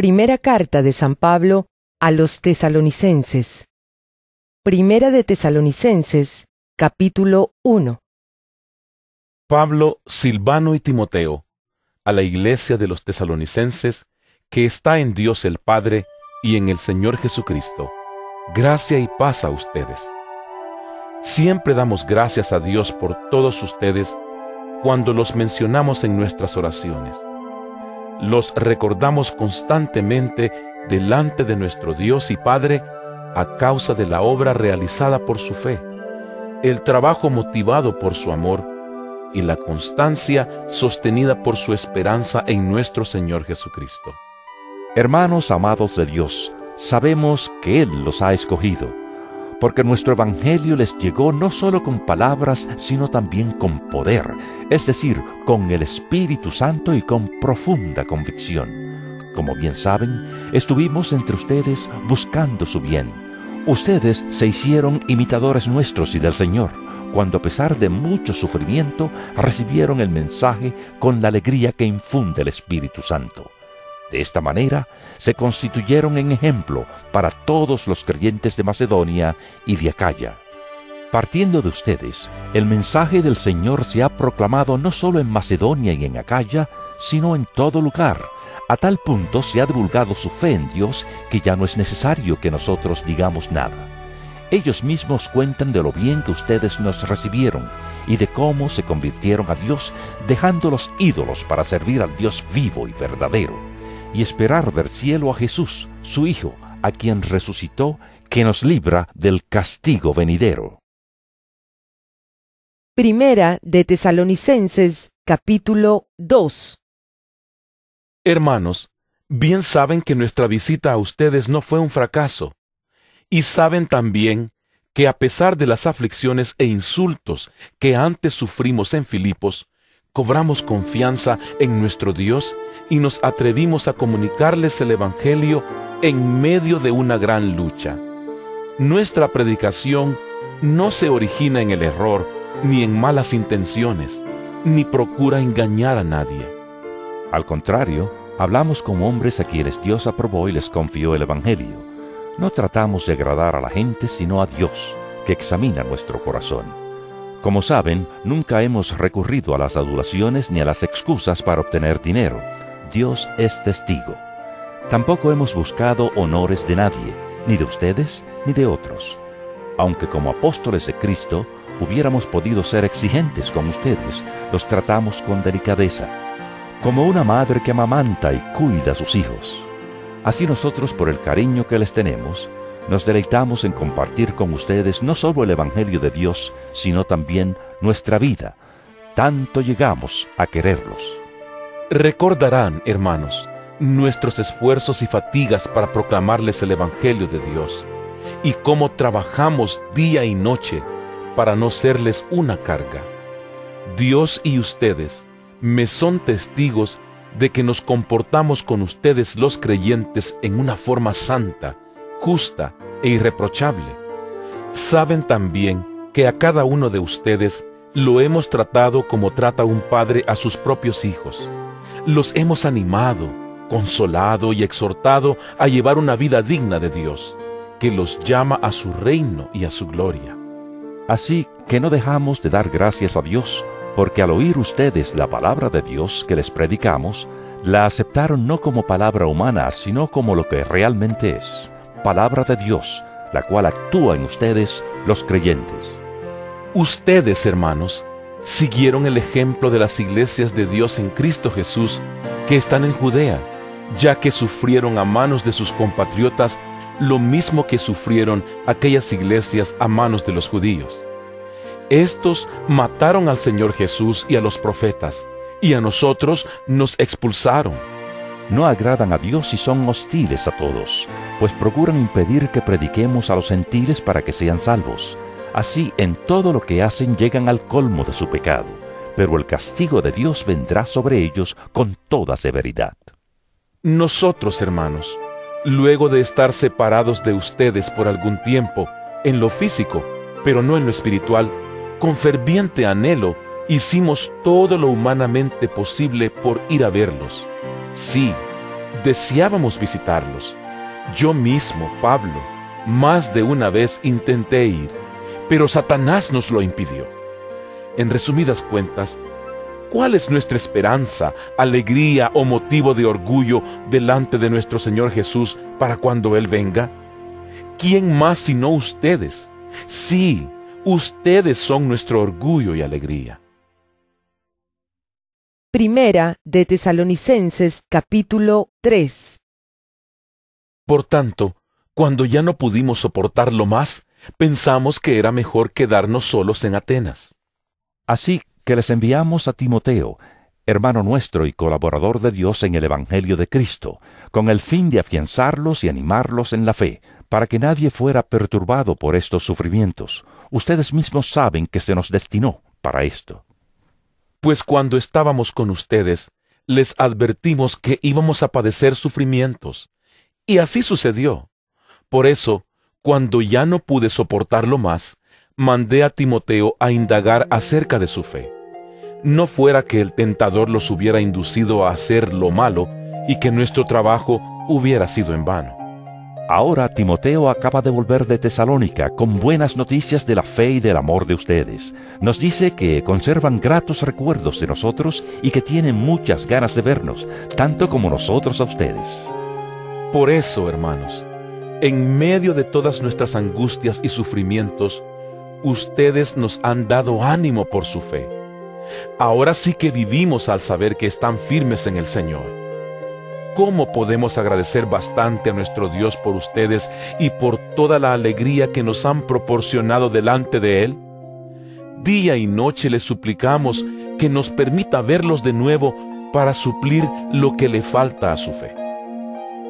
Primera carta de San Pablo a los tesalonicenses. Primera de Tesalonicenses, capítulo 1. Pablo, Silvano y Timoteo, a la iglesia de los tesalonicenses, que está en Dios el Padre y en el Señor Jesucristo. Gracia y paz a ustedes. Siempre damos gracias a Dios por todos ustedes cuando los mencionamos en nuestras oraciones. Los recordamos constantemente delante de nuestro Dios y Padre a causa de la obra realizada por su fe, el trabajo motivado por su amor y la constancia sostenida por su esperanza en nuestro Señor Jesucristo. Hermanos amados de Dios, sabemos que Él los ha escogido porque nuestro Evangelio les llegó no solo con palabras, sino también con poder, es decir, con el Espíritu Santo y con profunda convicción. Como bien saben, estuvimos entre ustedes buscando su bien. Ustedes se hicieron imitadores nuestros y del Señor, cuando a pesar de mucho sufrimiento recibieron el mensaje con la alegría que infunde el Espíritu Santo. De esta manera se constituyeron en ejemplo para todos los creyentes de Macedonia y de Acaya. Partiendo de ustedes, el mensaje del Señor se ha proclamado no solo en Macedonia y en Acaya, sino en todo lugar. A tal punto se ha divulgado su fe en Dios que ya no es necesario que nosotros digamos nada. Ellos mismos cuentan de lo bien que ustedes nos recibieron y de cómo se convirtieron a Dios dejando los ídolos para servir al Dios vivo y verdadero y esperar del cielo a Jesús, su Hijo, a quien resucitó, que nos libra del castigo venidero. Primera de Tesalonicenses, capítulo 2. Hermanos, bien saben que nuestra visita a ustedes no fue un fracaso, y saben también que a pesar de las aflicciones e insultos que antes sufrimos en Filipos, cobramos confianza en nuestro Dios y nos atrevimos a comunicarles el Evangelio en medio de una gran lucha. Nuestra predicación no se origina en el error, ni en malas intenciones, ni procura engañar a nadie. Al contrario, hablamos como hombres a quienes Dios aprobó y les confió el Evangelio. No tratamos de agradar a la gente, sino a Dios, que examina nuestro corazón. Como saben, nunca hemos recurrido a las adulaciones ni a las excusas para obtener dinero. Dios es testigo. Tampoco hemos buscado honores de nadie, ni de ustedes ni de otros. Aunque como apóstoles de Cristo hubiéramos podido ser exigentes con ustedes, los tratamos con delicadeza, como una madre que amamanta y cuida a sus hijos. Así nosotros, por el cariño que les tenemos, nos deleitamos en compartir con ustedes no solo el Evangelio de Dios, sino también nuestra vida. Tanto llegamos a quererlos. Recordarán, hermanos, nuestros esfuerzos y fatigas para proclamarles el Evangelio de Dios, y cómo trabajamos día y noche para no serles una carga. Dios y ustedes me son testigos de que nos comportamos con ustedes los creyentes en una forma santa, justa e irreprochable. Saben también que a cada uno de ustedes lo hemos tratado como trata un padre a sus propios hijos. Los hemos animado, consolado y exhortado a llevar una vida digna de Dios, que los llama a su reino y a su gloria. Así que no dejamos de dar gracias a Dios, porque al oír ustedes la palabra de Dios que les predicamos, la aceptaron no como palabra humana, sino como lo que realmente es palabra de Dios, la cual actúa en ustedes, los creyentes. Ustedes, hermanos, siguieron el ejemplo de las iglesias de Dios en Cristo Jesús que están en Judea, ya que sufrieron a manos de sus compatriotas lo mismo que sufrieron aquellas iglesias a manos de los judíos. Estos mataron al Señor Jesús y a los profetas, y a nosotros nos expulsaron no agradan a Dios y son hostiles a todos, pues procuran impedir que prediquemos a los gentiles para que sean salvos. Así en todo lo que hacen llegan al colmo de su pecado, pero el castigo de Dios vendrá sobre ellos con toda severidad. Nosotros, hermanos, luego de estar separados de ustedes por algún tiempo, en lo físico, pero no en lo espiritual, con ferviente anhelo, hicimos todo lo humanamente posible por ir a verlos Sí, deseábamos visitarlos. Yo mismo, Pablo, más de una vez intenté ir, pero Satanás nos lo impidió. En resumidas cuentas, ¿cuál es nuestra esperanza, alegría o motivo de orgullo delante de nuestro Señor Jesús para cuando Él venga? ¿Quién más sino ustedes? Sí, ustedes son nuestro orgullo y alegría. Primera de Tesalonicenses capítulo 3 Por tanto, cuando ya no pudimos soportarlo más, pensamos que era mejor quedarnos solos en Atenas. Así que les enviamos a Timoteo, hermano nuestro y colaborador de Dios en el Evangelio de Cristo, con el fin de afianzarlos y animarlos en la fe, para que nadie fuera perturbado por estos sufrimientos. Ustedes mismos saben que se nos destinó para esto. Pues cuando estábamos con ustedes, les advertimos que íbamos a padecer sufrimientos. Y así sucedió. Por eso, cuando ya no pude soportarlo más, mandé a Timoteo a indagar acerca de su fe. No fuera que el tentador los hubiera inducido a hacer lo malo y que nuestro trabajo hubiera sido en vano. Ahora Timoteo acaba de volver de Tesalónica con buenas noticias de la fe y del amor de ustedes. Nos dice que conservan gratos recuerdos de nosotros y que tienen muchas ganas de vernos, tanto como nosotros a ustedes. Por eso, hermanos, en medio de todas nuestras angustias y sufrimientos, ustedes nos han dado ánimo por su fe. Ahora sí que vivimos al saber que están firmes en el Señor. ¿Cómo podemos agradecer bastante a nuestro Dios por ustedes y por toda la alegría que nos han proporcionado delante de Él? Día y noche le suplicamos que nos permita verlos de nuevo para suplir lo que le falta a su fe.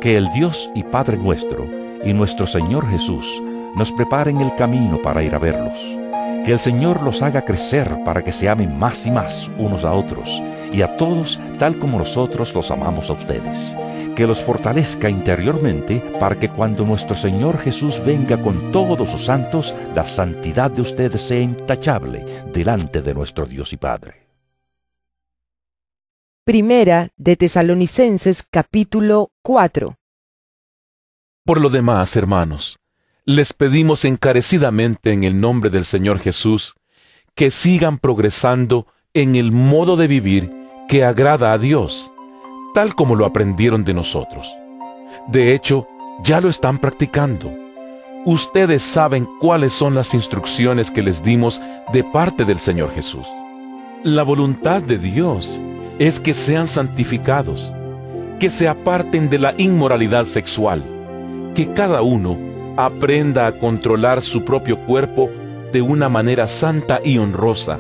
Que el Dios y Padre nuestro y nuestro Señor Jesús nos preparen el camino para ir a verlos. Que el Señor los haga crecer para que se amen más y más unos a otros y a todos tal como nosotros los amamos a ustedes. Que los fortalezca interiormente para que cuando nuestro Señor Jesús venga con todos sus santos, la santidad de ustedes sea intachable delante de nuestro Dios y Padre. Primera de Tesalonicenses capítulo 4 Por lo demás, hermanos, les pedimos encarecidamente en el nombre del Señor Jesús que sigan progresando en el modo de vivir que agrada a Dios, tal como lo aprendieron de nosotros. De hecho, ya lo están practicando. Ustedes saben cuáles son las instrucciones que les dimos de parte del Señor Jesús. La voluntad de Dios es que sean santificados, que se aparten de la inmoralidad sexual, que cada uno aprenda a controlar su propio cuerpo de una manera santa y honrosa,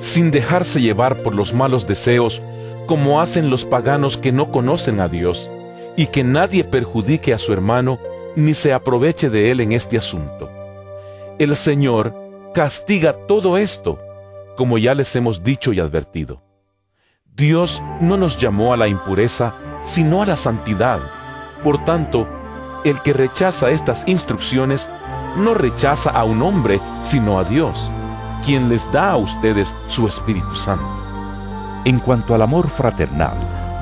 sin dejarse llevar por los malos deseos como hacen los paganos que no conocen a Dios, y que nadie perjudique a su hermano ni se aproveche de él en este asunto. El Señor castiga todo esto, como ya les hemos dicho y advertido. Dios no nos llamó a la impureza, sino a la santidad. Por tanto, el que rechaza estas instrucciones no rechaza a un hombre, sino a Dios quien les da a ustedes su Espíritu Santo. En cuanto al amor fraternal,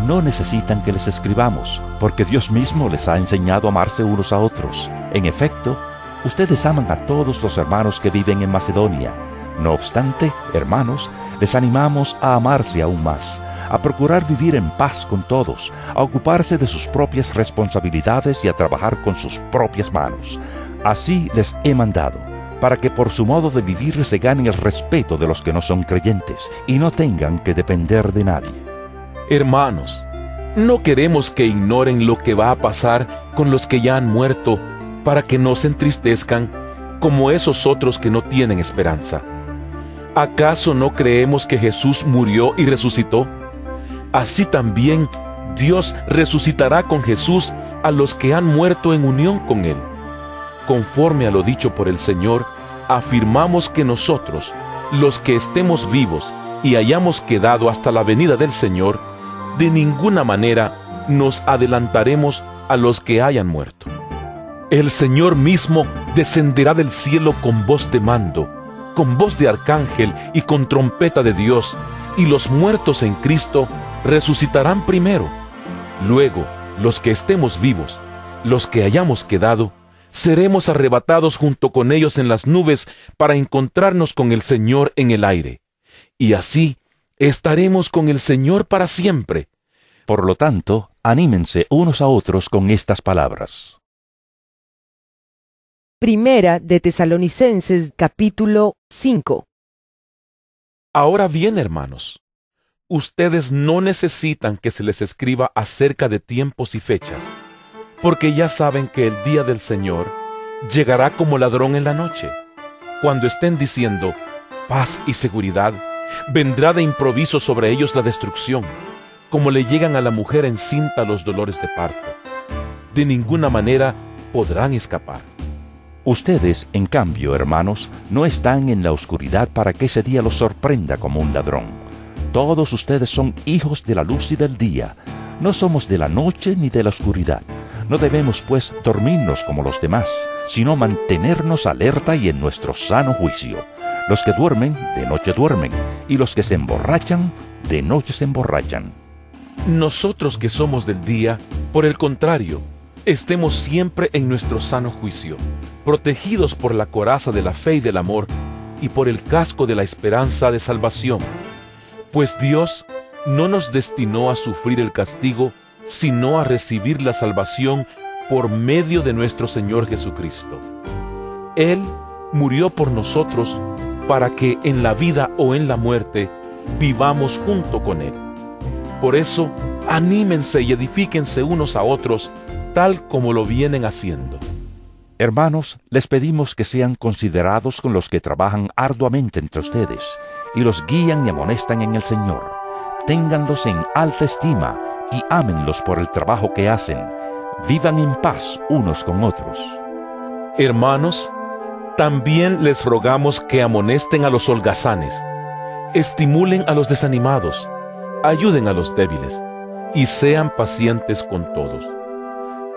no necesitan que les escribamos, porque Dios mismo les ha enseñado a amarse unos a otros. En efecto, ustedes aman a todos los hermanos que viven en Macedonia. No obstante, hermanos, les animamos a amarse aún más, a procurar vivir en paz con todos, a ocuparse de sus propias responsabilidades y a trabajar con sus propias manos. Así les he mandado para que por su modo de vivir se ganen el respeto de los que no son creyentes y no tengan que depender de nadie. Hermanos, no queremos que ignoren lo que va a pasar con los que ya han muerto para que no se entristezcan como esos otros que no tienen esperanza. ¿Acaso no creemos que Jesús murió y resucitó? Así también Dios resucitará con Jesús a los que han muerto en unión con Él conforme a lo dicho por el Señor, afirmamos que nosotros, los que estemos vivos y hayamos quedado hasta la venida del Señor, de ninguna manera nos adelantaremos a los que hayan muerto. El Señor mismo descenderá del cielo con voz de mando, con voz de arcángel y con trompeta de Dios, y los muertos en Cristo resucitarán primero. Luego, los que estemos vivos, los que hayamos quedado, seremos arrebatados junto con ellos en las nubes para encontrarnos con el Señor en el aire. Y así estaremos con el Señor para siempre. Por lo tanto, anímense unos a otros con estas palabras. Primera de Tesalonicenses capítulo 5 Ahora bien, hermanos, ustedes no necesitan que se les escriba acerca de tiempos y fechas, porque ya saben que el día del Señor llegará como ladrón en la noche. Cuando estén diciendo paz y seguridad, vendrá de improviso sobre ellos la destrucción, como le llegan a la mujer encinta los dolores de parto. De ninguna manera podrán escapar. Ustedes, en cambio, hermanos, no están en la oscuridad para que ese día los sorprenda como un ladrón. Todos ustedes son hijos de la luz y del día. No somos de la noche ni de la oscuridad. No debemos, pues, dormirnos como los demás, sino mantenernos alerta y en nuestro sano juicio. Los que duermen, de noche duermen, y los que se emborrachan, de noche se emborrachan. Nosotros que somos del día, por el contrario, estemos siempre en nuestro sano juicio, protegidos por la coraza de la fe y del amor, y por el casco de la esperanza de salvación. Pues Dios no nos destinó a sufrir el castigo, sino a recibir la salvación por medio de nuestro Señor Jesucristo. Él murió por nosotros para que en la vida o en la muerte vivamos junto con Él. Por eso, anímense y edifíquense unos a otros, tal como lo vienen haciendo. Hermanos, les pedimos que sean considerados con los que trabajan arduamente entre ustedes y los guían y amonestan en el Señor. Ténganlos en alta estima y ámenlos por el trabajo que hacen. Vivan en paz unos con otros. Hermanos, también les rogamos que amonesten a los holgazanes, estimulen a los desanimados, ayuden a los débiles y sean pacientes con todos.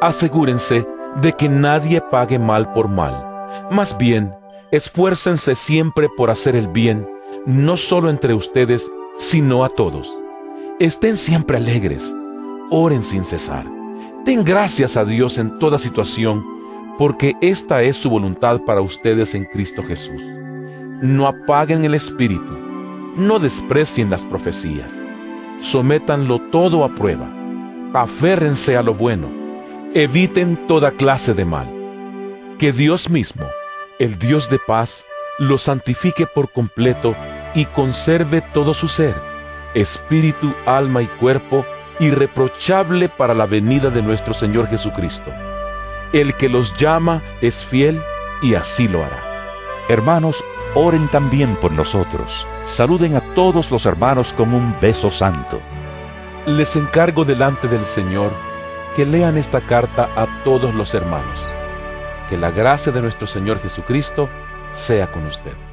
Asegúrense de que nadie pague mal por mal. Más bien, esfuércense siempre por hacer el bien, no solo entre ustedes, sino a todos. Estén siempre alegres, oren sin cesar. Den gracias a Dios en toda situación, porque esta es su voluntad para ustedes en Cristo Jesús. No apaguen el espíritu, no desprecien las profecías. Sométanlo todo a prueba. Aférrense a lo bueno eviten toda clase de mal. Que Dios mismo, el Dios de paz, los santifique por completo y conserve todo su ser, espíritu, alma y cuerpo, irreprochable para la venida de nuestro Señor Jesucristo. El que los llama es fiel y así lo hará. Hermanos, oren también por nosotros. Saluden a todos los hermanos con un beso santo. Les encargo delante del Señor que lean esta carta a todos los hermanos. Que la gracia de nuestro Señor Jesucristo sea con ustedes.